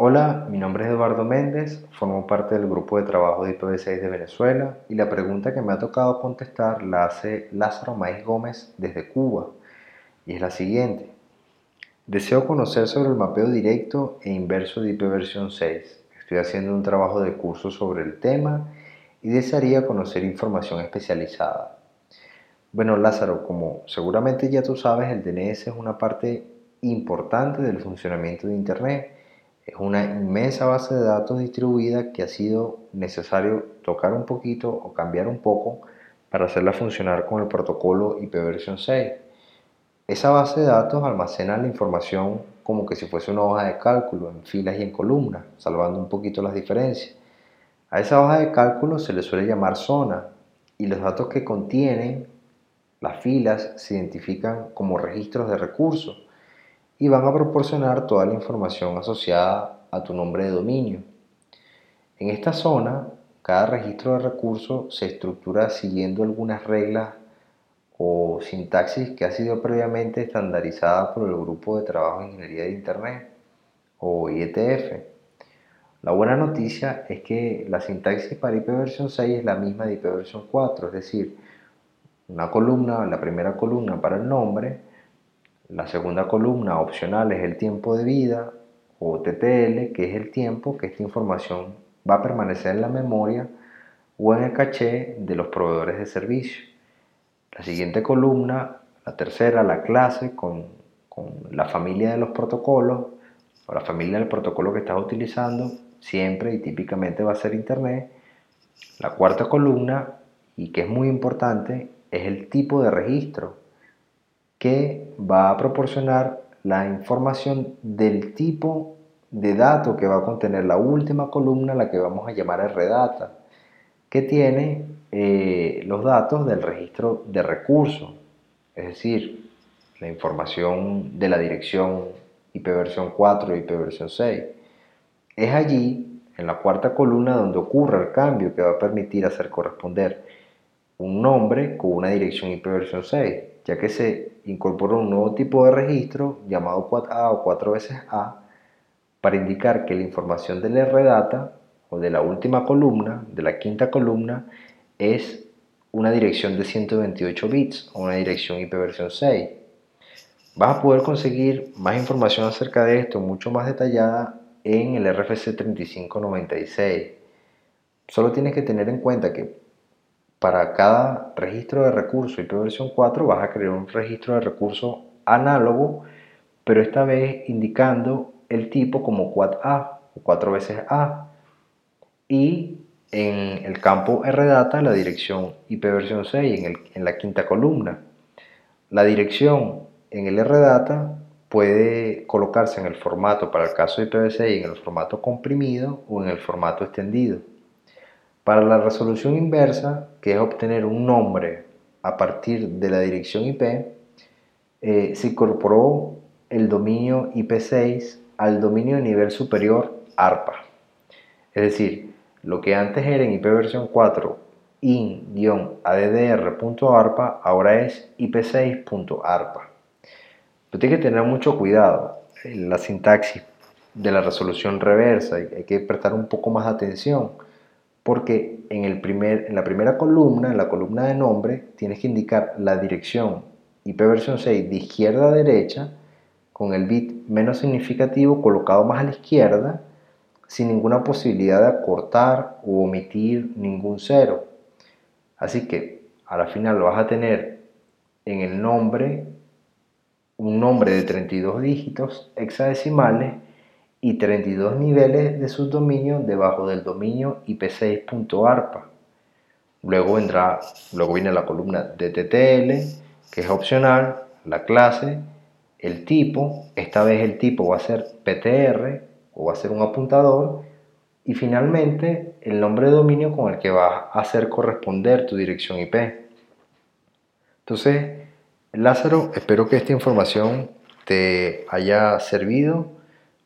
Hola, mi nombre es Eduardo Méndez, formo parte del grupo de trabajo de IPv6 de Venezuela y la pregunta que me ha tocado contestar la hace Lázaro Maíz Gómez desde Cuba y es la siguiente. Deseo conocer sobre el mapeo directo e inverso de IPv 6. Estoy haciendo un trabajo de curso sobre el tema y desearía conocer información especializada. Bueno, Lázaro, como seguramente ya tú sabes, el DNS es una parte importante del funcionamiento de Internet es una inmensa base de datos distribuida que ha sido necesario tocar un poquito o cambiar un poco para hacerla funcionar con el protocolo IPv 6. Esa base de datos almacena la información como que si fuese una hoja de cálculo en filas y en columnas, salvando un poquito las diferencias. A esa hoja de cálculo se le suele llamar zona y los datos que contienen las filas se identifican como registros de recursos y van a proporcionar toda la información asociada a tu nombre de dominio. En esta zona, cada registro de recurso se estructura siguiendo algunas reglas o sintaxis que ha sido previamente estandarizada por el Grupo de Trabajo de Ingeniería de Internet o IETF. La buena noticia es que la sintaxis para IPv 6 es la misma de IPv 4, es decir, una columna, la primera columna para el nombre, la segunda columna opcional es el tiempo de vida o TTL, que es el tiempo que esta información va a permanecer en la memoria o en el caché de los proveedores de servicio. La siguiente columna, la tercera, la clase con, con la familia de los protocolos o la familia del protocolo que estás utilizando, siempre y típicamente va a ser Internet. La cuarta columna, y que es muy importante, es el tipo de registro que va a proporcionar la información del tipo de dato que va a contener la última columna, la que vamos a llamar RData, que tiene eh, los datos del registro de recursos, es decir, la información de la dirección IP versión 4 y IP versión 6. Es allí, en la cuarta columna, donde ocurre el cambio que va a permitir hacer corresponder un nombre con una dirección IP versión 6, ya que se incorporó un nuevo tipo de registro llamado 4A o 4 veces A para indicar que la información del RData o de la última columna, de la quinta columna, es una dirección de 128 bits o una dirección IP versión 6. Vas a poder conseguir más información acerca de esto, mucho más detallada, en el RFC 3596. Solo tienes que tener en cuenta que para cada registro de recurso IP versión 4 vas a crear un registro de recurso análogo, pero esta vez indicando el tipo como quad-A o 4 veces A. Y en el campo RData la dirección IP versión 6 en, en la quinta columna. La dirección en el RData puede colocarse en el formato para el caso de IPv6 en el formato comprimido o en el formato extendido. Para la resolución inversa, que es obtener un nombre a partir de la dirección IP, eh, se incorporó el dominio IP6 al dominio de nivel superior ARPA. Es decir, lo que antes era en IP versión 4 in-addr.arpa ahora es ip6.arpa. Pero tiene que tener mucho cuidado en la sintaxis de la resolución reversa, hay que prestar un poco más de atención porque en, el primer, en la primera columna, en la columna de nombre, tienes que indicar la dirección IP versión 6 de izquierda a derecha con el bit menos significativo colocado más a la izquierda sin ninguna posibilidad de acortar o omitir ningún cero. Así que a la final vas a tener en el nombre un nombre de 32 dígitos hexadecimales y 32 niveles de subdominio debajo del dominio ip6.arpa. Luego, vendrá, luego viene la columna de TTL, que es opcional, la clase, el tipo, esta vez el tipo va a ser PTR o va a ser un apuntador, y finalmente el nombre de dominio con el que va a hacer corresponder tu dirección IP. Entonces, Lázaro, espero que esta información te haya servido